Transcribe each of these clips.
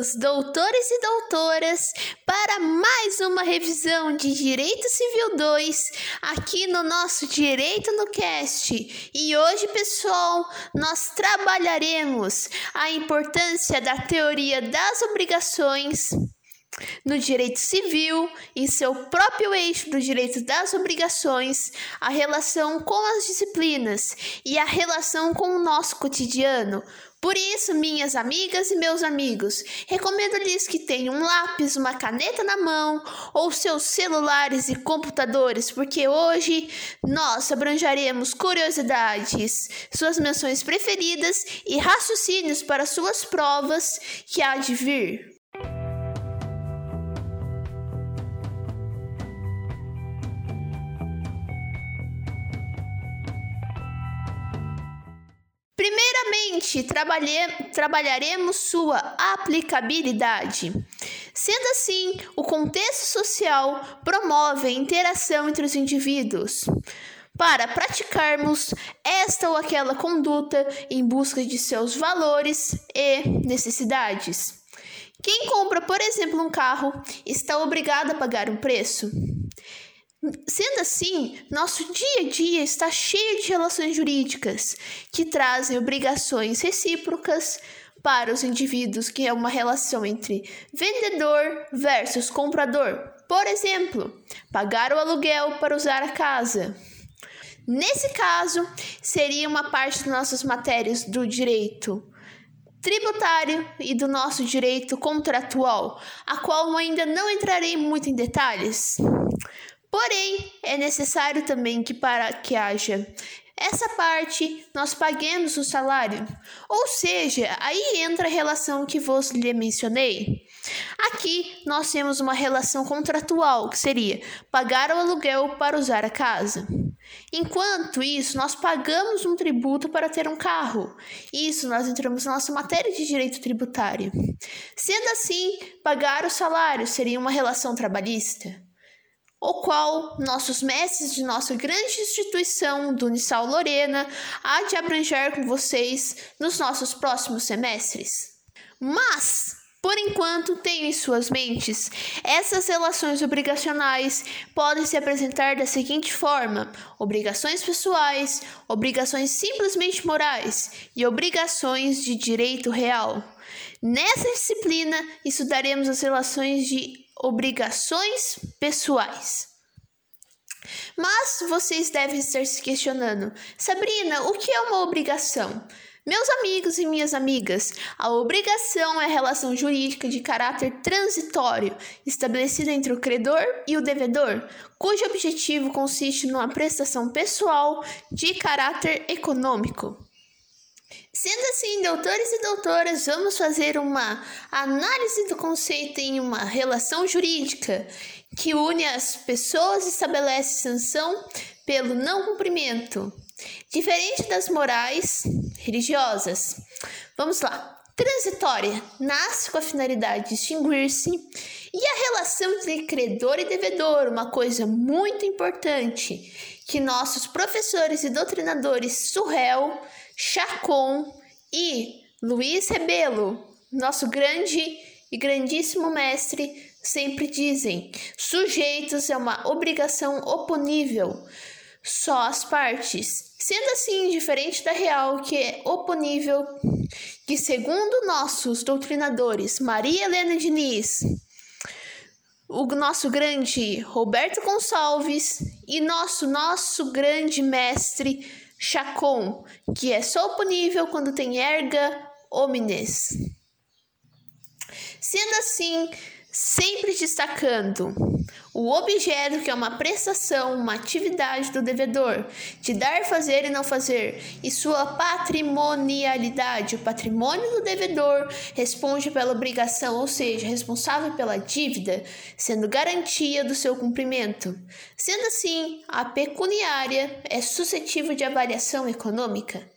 amigos, doutores e doutoras, para mais uma revisão de Direito Civil 2 aqui no nosso Direito no Cast. E hoje, pessoal, nós trabalharemos a importância da teoria das obrigações no direito civil, em seu próprio eixo do direito das obrigações, a relação com as disciplinas e a relação com o nosso cotidiano. Por isso, minhas amigas e meus amigos, recomendo-lhes que tenham um lápis, uma caneta na mão ou seus celulares e computadores, porque hoje nós abranjaremos curiosidades, suas menções preferidas e raciocínios para suas provas que há de vir. Primeiramente, trabalharemos sua aplicabilidade. Sendo assim, o contexto social promove a interação entre os indivíduos para praticarmos esta ou aquela conduta em busca de seus valores e necessidades. Quem compra, por exemplo, um carro está obrigado a pagar um preço. Sendo assim, nosso dia a dia está cheio de relações jurídicas que trazem obrigações recíprocas para os indivíduos, que é uma relação entre vendedor versus comprador. Por exemplo, pagar o aluguel para usar a casa. Nesse caso, seria uma parte das nossas matérias do direito tributário e do nosso direito contratual, a qual ainda não entrarei muito em detalhes. Porém, é necessário também que para que haja essa parte nós paguemos o salário. Ou seja, aí entra a relação que vos lhe mencionei. Aqui nós temos uma relação contratual, que seria pagar o aluguel para usar a casa. Enquanto isso, nós pagamos um tributo para ter um carro. Isso nós entramos na nossa matéria de direito tributário. Sendo assim, pagar o salário seria uma relação trabalhista o qual nossos mestres de nossa grande instituição do Unisal Lorena há de abranger com vocês nos nossos próximos semestres. Mas, por enquanto, tenham em suas mentes, essas relações obrigacionais podem se apresentar da seguinte forma: obrigações pessoais, obrigações simplesmente morais e obrigações de direito real. Nessa disciplina, estudaremos as relações de obrigações pessoais. Mas vocês devem estar se questionando: Sabrina, o que é uma obrigação? Meus amigos e minhas amigas, a obrigação é a relação jurídica de caráter transitório estabelecida entre o credor e o devedor, cujo objetivo consiste numa prestação pessoal de caráter econômico. Sendo assim, doutores e doutoras, vamos fazer uma análise do conceito em uma relação jurídica que une as pessoas e estabelece sanção pelo não cumprimento, diferente das morais religiosas. Vamos lá. Transitória nasce com a finalidade de distinguir-se e a relação entre credor e devedor, uma coisa muito importante que nossos professores e doutrinadores Surrel Chacon e Luiz Rebelo, nosso grande e grandíssimo mestre, sempre dizem: sujeitos é uma obrigação oponível, só as partes. Sendo assim, diferente da real, que é oponível, que segundo nossos doutrinadores Maria Helena Diniz, o nosso grande Roberto Gonçalves e nosso nosso grande mestre Chacon, que é só oponível quando tem erga omnes. Sendo assim, sempre destacando o objeto, que é uma prestação, uma atividade do devedor, de dar, fazer e não fazer, e sua patrimonialidade. O patrimônio do devedor responde pela obrigação, ou seja, responsável pela dívida, sendo garantia do seu cumprimento. Sendo assim, a pecuniária é suscetível de avaliação econômica.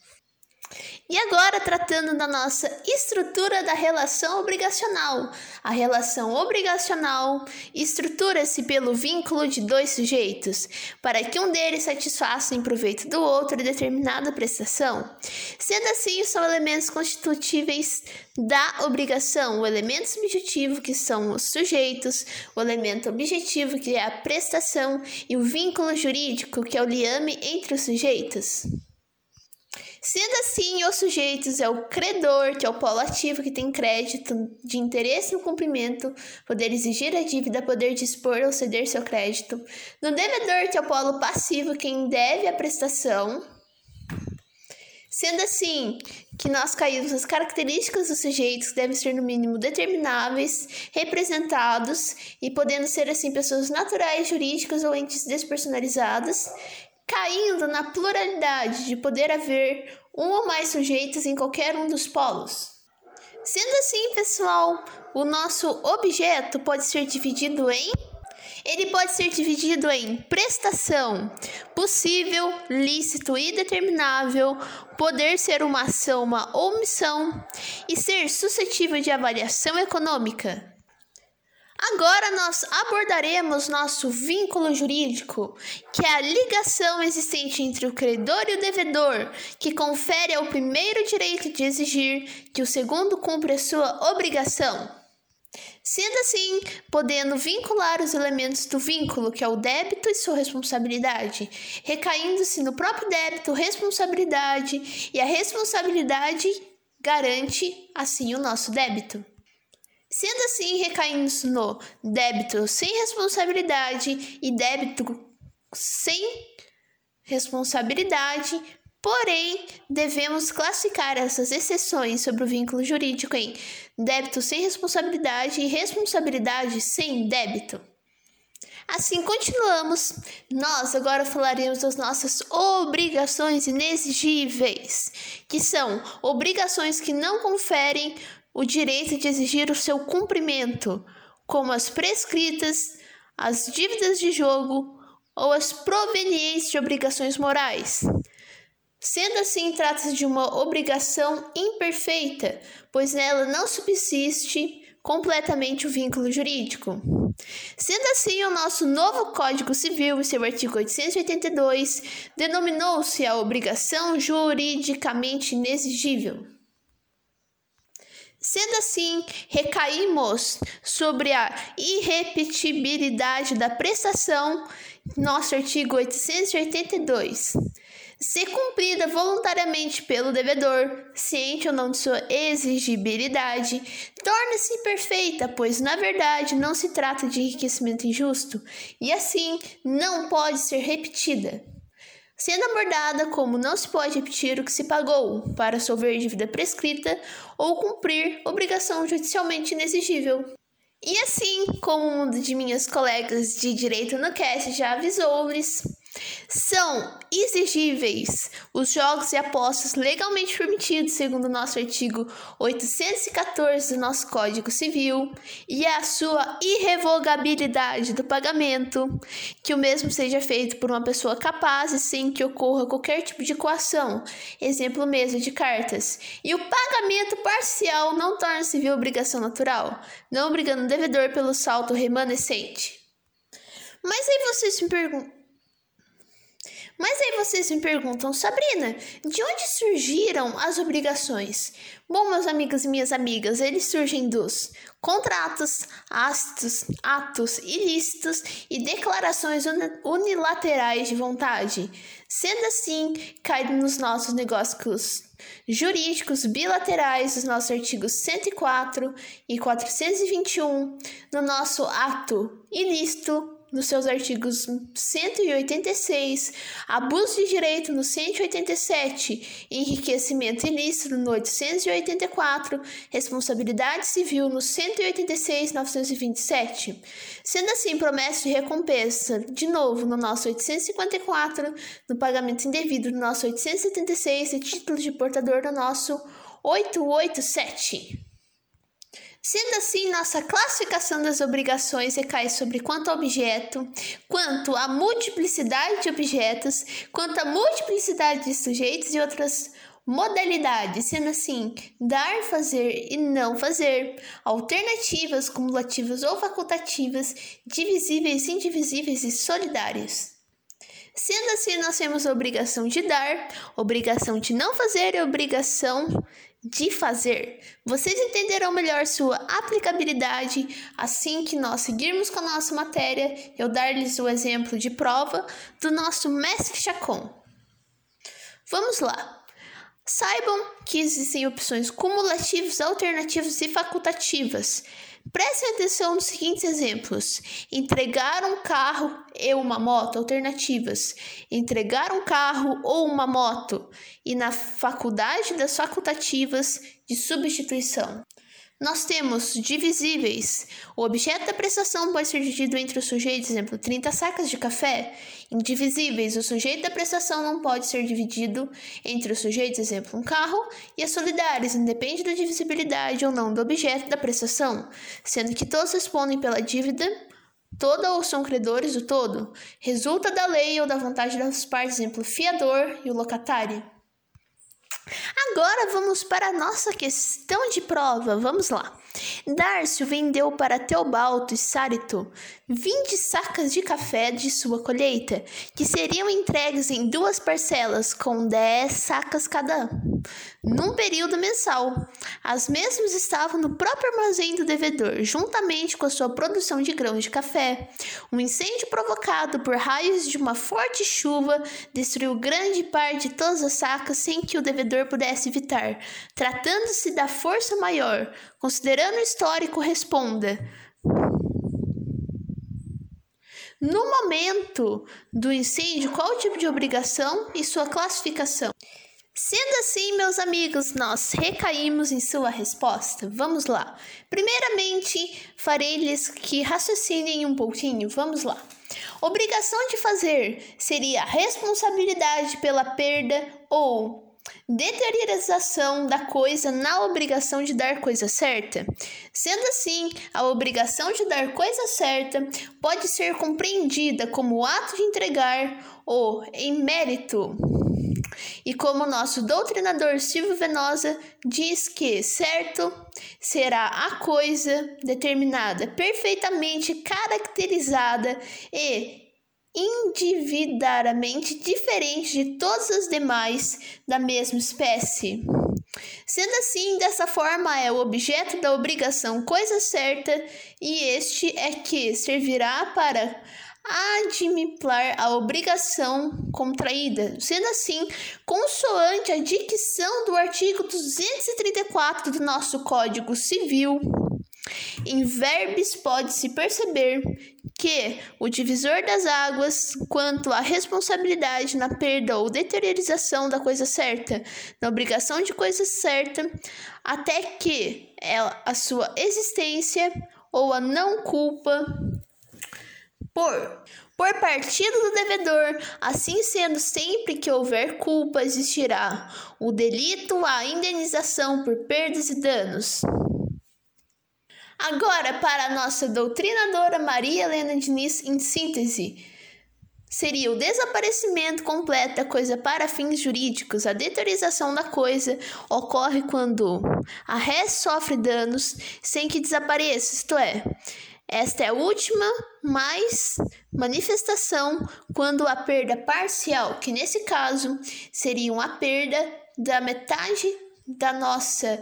E agora, tratando da nossa estrutura da relação obrigacional. A relação obrigacional estrutura-se pelo vínculo de dois sujeitos, para que um deles satisfaça em proveito do outro determinada prestação. Sendo assim, são elementos constitutíveis da obrigação, o elemento subjetivo, que são os sujeitos, o elemento objetivo, que é a prestação, e o vínculo jurídico, que é o liame entre os sujeitos. Sendo assim, os sujeitos é o credor, que é o polo ativo que tem crédito de interesse no cumprimento, poder exigir a dívida, poder dispor ou ceder seu crédito. No devedor, que é o polo passivo, quem deve a prestação. Sendo assim, que nós caímos as características dos sujeitos devem ser no mínimo determináveis, representados e podendo ser assim pessoas naturais, jurídicas ou entes despersonalizadas, caindo na pluralidade de poder haver um ou mais sujeitos em qualquer um dos polos. Sendo assim, pessoal, o nosso objeto pode ser dividido em ele pode ser dividido em prestação, possível, lícito e determinável, poder ser uma ação, uma omissão e ser suscetível de avaliação econômica. Agora nós abordaremos nosso vínculo jurídico, que é a ligação existente entre o credor e o devedor, que confere ao primeiro direito de exigir que o segundo cumpra sua obrigação. Sendo assim, podendo vincular os elementos do vínculo, que é o débito e sua responsabilidade, recaindo-se no próprio débito, responsabilidade, e a responsabilidade garante assim o nosso débito. Sendo assim, recaindo no débito sem responsabilidade e débito sem responsabilidade, porém, devemos classificar essas exceções sobre o vínculo jurídico em débito sem responsabilidade e responsabilidade sem débito. Assim continuamos. Nós agora falaremos das nossas obrigações inexigíveis, que são obrigações que não conferem o direito de exigir o seu cumprimento, como as prescritas, as dívidas de jogo ou as provenientes de obrigações morais. Sendo assim, trata-se de uma obrigação imperfeita, pois nela não subsiste completamente o vínculo jurídico. Sendo assim, o nosso novo Código Civil, em seu artigo 882, denominou-se a obrigação juridicamente inexigível. Sendo assim, recaímos sobre a irrepetibilidade da prestação, nosso artigo 882. Se cumprida voluntariamente pelo devedor, ciente ou não de sua exigibilidade, torna-se perfeita, pois na verdade não se trata de enriquecimento injusto e assim não pode ser repetida sendo abordada como não se pode repetir o que se pagou para solver dívida prescrita ou cumprir obrigação judicialmente inexigível. E assim como um de minhas colegas de direito no cast já avisou-lhes, são exigíveis os jogos e apostas legalmente permitidos, segundo o nosso artigo 814 do nosso Código Civil, e a sua irrevogabilidade do pagamento, que o mesmo seja feito por uma pessoa capaz e sem que ocorra qualquer tipo de coação, exemplo mesmo de cartas. E o pagamento parcial não torna-se via obrigação natural, não obrigando o devedor pelo salto remanescente. Mas aí vocês me perguntam. Mas aí vocês me perguntam, Sabrina, de onde surgiram as obrigações? Bom, meus amigos e minhas amigas, eles surgem dos contratos, atos, atos ilícitos e declarações unilaterais de vontade. Sendo assim, cai nos nossos negócios jurídicos bilaterais dos nossos artigos 104 e 421, no nosso ato ilícito nos seus artigos 186, abuso de direito no 187, enriquecimento ilícito no 884, responsabilidade civil no 186, 927. Sendo assim, promessa de recompensa, de novo, no nosso 854, no pagamento indevido no nosso 876 e título de portador no nosso 887. Sendo assim, nossa classificação das obrigações recai sobre quanto ao objeto, quanto à multiplicidade de objetos, quanto à multiplicidade de sujeitos e outras modalidade, sendo assim, dar, fazer e não fazer, alternativas, cumulativas ou facultativas, divisíveis, indivisíveis e solidárias. Sendo assim, nós temos a obrigação de dar, obrigação de não fazer e obrigação de fazer. Vocês entenderão melhor sua aplicabilidade assim que nós seguirmos com a nossa matéria. Eu dar-lhes o exemplo de prova do nosso mestre Chacon. Vamos lá. Saibam que existem opções cumulativas, alternativas e facultativas. Prestem atenção nos seguintes exemplos: entregar um carro e uma moto, alternativas. Entregar um carro ou uma moto. E na faculdade das facultativas de substituição. Nós temos divisíveis. O objeto da prestação pode ser dividido entre os sujeitos, exemplo, 30 sacas de café. Indivisíveis. O sujeito da prestação não pode ser dividido entre os sujeitos, exemplo, um carro. E as solidárias, independe da divisibilidade ou não do objeto da prestação, sendo que todos respondem pela dívida toda ou são credores do todo, resulta da lei ou da vontade das partes, exemplo, fiador e o locatário. Agora vamos para a nossa questão de prova. Vamos lá. Dárcio vendeu para Teobalto e Sárito 20 sacas de café de sua colheita, que seriam entregues em duas parcelas com 10 sacas cada, num período mensal. As mesmas estavam no próprio armazém do devedor, juntamente com a sua produção de grãos de café. Um incêndio provocado por raios de uma forte chuva destruiu grande parte de todas as sacas sem que o devedor pudesse evitar. Tratando-se da força maior, considerando o histórico, responda. No momento do incêndio, qual o tipo de obrigação e sua classificação? Sendo assim, meus amigos, nós recaímos em sua resposta. Vamos lá. Primeiramente, farei-lhes que raciocinem um pouquinho. Vamos lá. Obrigação de fazer seria responsabilidade pela perda ou Deteriorização da coisa na obrigação de dar coisa certa. Sendo assim, a obrigação de dar coisa certa pode ser compreendida como o ato de entregar ou em mérito. E como nosso doutrinador Silvio Venosa diz que certo será a coisa determinada, perfeitamente caracterizada e individualmente diferente de todas as demais da mesma espécie. Sendo assim, dessa forma é o objeto da obrigação coisa certa, e este é que servirá para admiplar a obrigação contraída. Sendo assim, consoante a dicção do artigo 234 do nosso Código Civil, em verbes pode-se perceber que o divisor das águas quanto à responsabilidade na perda ou deteriorização da coisa certa, na obrigação de coisa certa, até que a sua existência ou a não culpa por por partido do devedor, assim sendo sempre que houver culpa existirá o delito, a indenização por perdas e danos. Agora, para a nossa doutrinadora Maria Helena Diniz, em síntese, seria o desaparecimento completo da coisa para fins jurídicos. A deteriorização da coisa ocorre quando a res sofre danos sem que desapareça, isto é, esta é a última mais manifestação quando a perda parcial, que nesse caso seria a perda da metade da nossa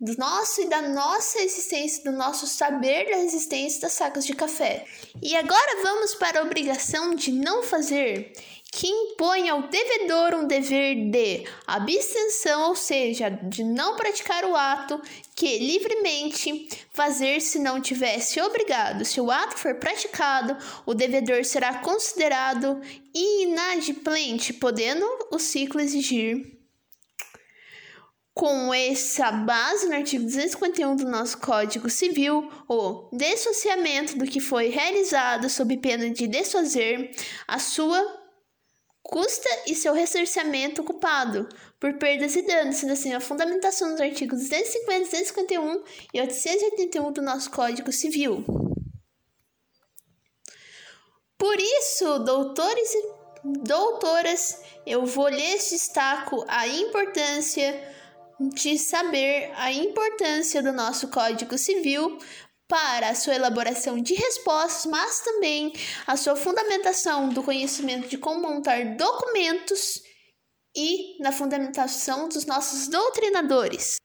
do nosso e da nossa existência, do nosso saber da existência das sacas de café. E agora vamos para a obrigação de não fazer, que impõe ao devedor um dever de abstenção, ou seja, de não praticar o ato que livremente fazer se não tivesse obrigado. Se o ato for praticado, o devedor será considerado inadimplente, podendo o ciclo exigir com essa base no artigo 251 do nosso Código Civil, o dissociamento do que foi realizado sob pena de desfazer a sua custa e seu ressarcimento ocupado por perdas e danos, sendo assim a fundamentação dos artigos 250, 251 e 881 do nosso Código Civil. Por isso, doutores doutoras, eu vou lhes destaco a importância de saber a importância do nosso Código Civil para a sua elaboração de respostas, mas também a sua fundamentação do conhecimento de como montar documentos e na fundamentação dos nossos doutrinadores.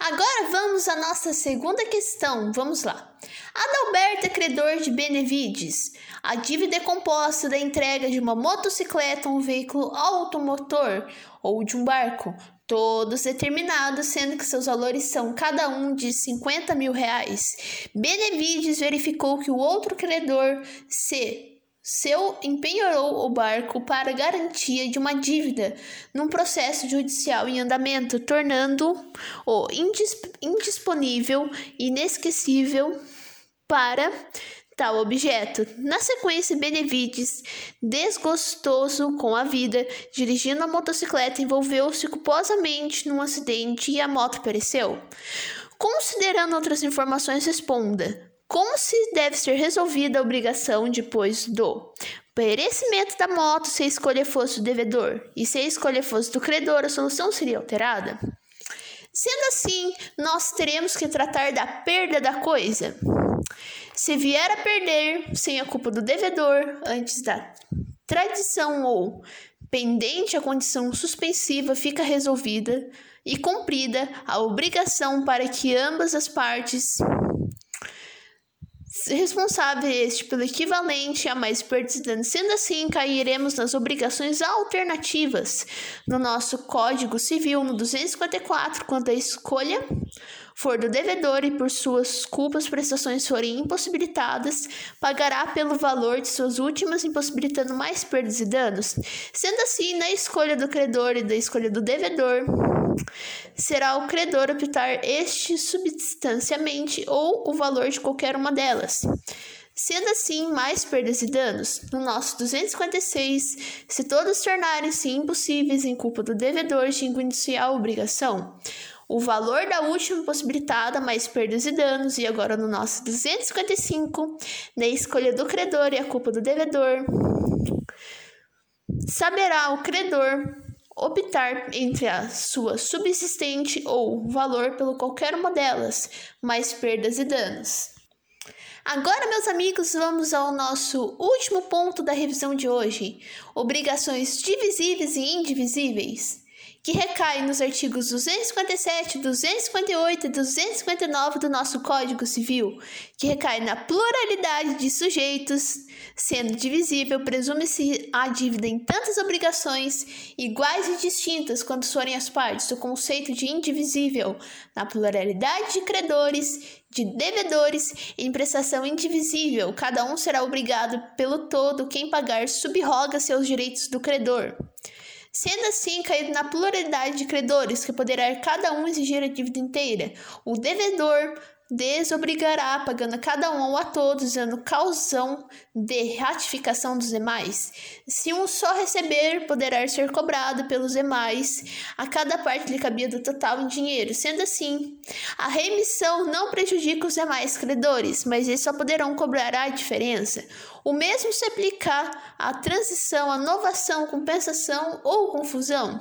Agora vamos à nossa segunda questão. Vamos lá. Adalberto é credor de Benevides. A dívida é composta da entrega de uma motocicleta, um veículo automotor ou de um barco, todos determinados, sendo que seus valores são cada um de 50 mil reais. Benevides verificou que o outro credor se seu empenhorou o barco para garantia de uma dívida num processo judicial em andamento, tornando-o indisponível e inesquecível para tal objeto. Na sequência, Benevides, desgostoso com a vida, dirigindo a motocicleta, envolveu-se culposamente num acidente e a moto pereceu. Considerando outras informações, responda: como se deve ser resolvida a obrigação depois do perecimento da moto se a escolha fosse do devedor e se a escolha fosse do credor, a solução seria alterada? Sendo assim, nós teremos que tratar da perda da coisa. Se vier a perder sem a culpa do devedor antes da tradição ou pendente a condição suspensiva fica resolvida e cumprida a obrigação para que ambas as partes responsável este pelo equivalente a mais perdas danos. Sendo assim, cairemos nas obrigações alternativas no nosso Código Civil no 254, quando a escolha for do devedor e por suas culpas prestações forem impossibilitadas, pagará pelo valor de suas últimas, impossibilitando mais perdas e danos. Sendo assim, na escolha do credor e da escolha do devedor, será o credor optar este substancialmente ou o valor de qualquer uma delas. Sendo assim, mais perdas e danos. No nosso 256, se todos tornarem-se impossíveis em culpa do devedor de iniciar a obrigação, o valor da última possibilitada mais perdas e danos, e agora no nosso 255, na escolha do credor e a culpa do devedor, saberá o credor optar entre a sua subsistente ou valor pelo qualquer uma delas, mais perdas e danos. Agora, meus amigos, vamos ao nosso último ponto da revisão de hoje: obrigações divisíveis e indivisíveis que recai nos artigos 257, 258 e 259 do nosso Código Civil, que recai na pluralidade de sujeitos, sendo divisível, presume-se a dívida em tantas obrigações iguais e distintas quanto forem as partes, o conceito de indivisível, na pluralidade de credores, de devedores em prestação indivisível, cada um será obrigado pelo todo, quem pagar subroga seus direitos do credor sendo assim caído na pluralidade de credores, que poderá cada um exigir a dívida inteira. O devedor desobrigará, pagando a cada um ou a todos, usando causão de ratificação dos demais. Se um só receber, poderá ser cobrado pelos demais, a cada parte lhe cabia do total em dinheiro. Sendo assim, a remissão não prejudica os demais credores, mas eles só poderão cobrar a diferença. O mesmo se aplicar à transição, à novação, compensação ou confusão.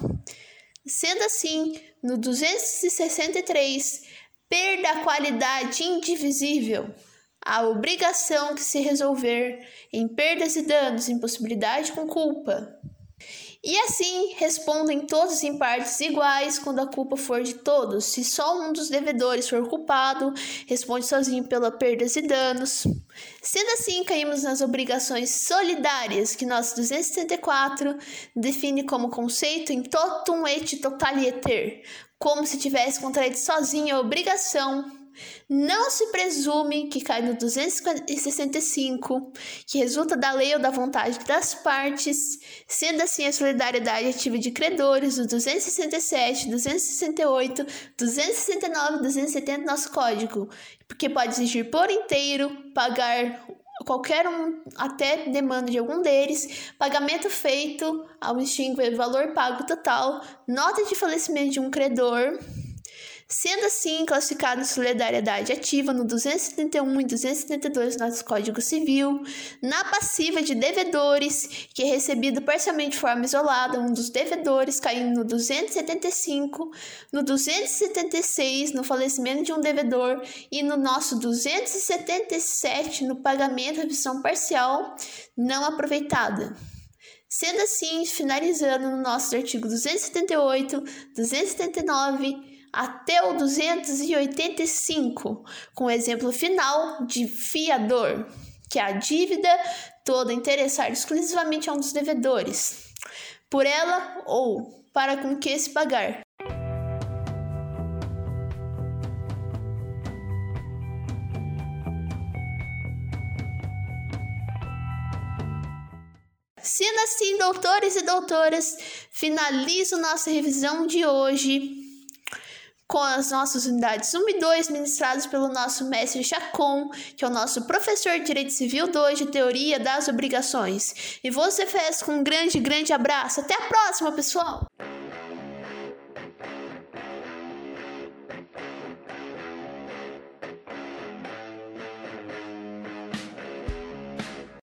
Sendo assim, no 263, perda a qualidade indivisível, a obrigação que se resolver em perdas e danos, impossibilidade com culpa. E assim respondem todos em partes iguais quando a culpa for de todos. Se só um dos devedores for culpado, responde sozinho pela perdas e danos. Sendo assim, caímos nas obrigações solidárias, que nosso 274 define como conceito em totum et totaliter, como se tivesse contraído sozinho a obrigação. Não se presume que cai no 265, que resulta da lei ou da vontade das partes, sendo assim a solidariedade ativa de credores, do 267, 268, 269 e 270 do nosso código, porque pode exigir por inteiro, pagar qualquer um, até demanda de algum deles, pagamento feito ao extinguir valor pago total, nota de falecimento de um credor, sendo assim classificado em solidariedade ativa no 271 e 272 do nosso Código Civil, na passiva de devedores, que é recebido parcialmente de forma isolada, um dos devedores caindo no 275, no 276 no falecimento de um devedor e no nosso 277 no pagamento de revisão parcial não aproveitada. Sendo assim, finalizando no nosso artigo 278, 279 até o 285, com o exemplo final de fiador, que é a dívida toda interessada exclusivamente a um dos devedores, por ela ou para com que se pagar. Sendo assim, doutores e doutoras, finalizo nossa revisão de hoje com as nossas unidades 1 e 2 ministradas pelo nosso mestre Chacon, que é o nosso professor de Direito Civil 2 de Teoria das Obrigações. E você fez com um grande, grande abraço. Até a próxima, pessoal!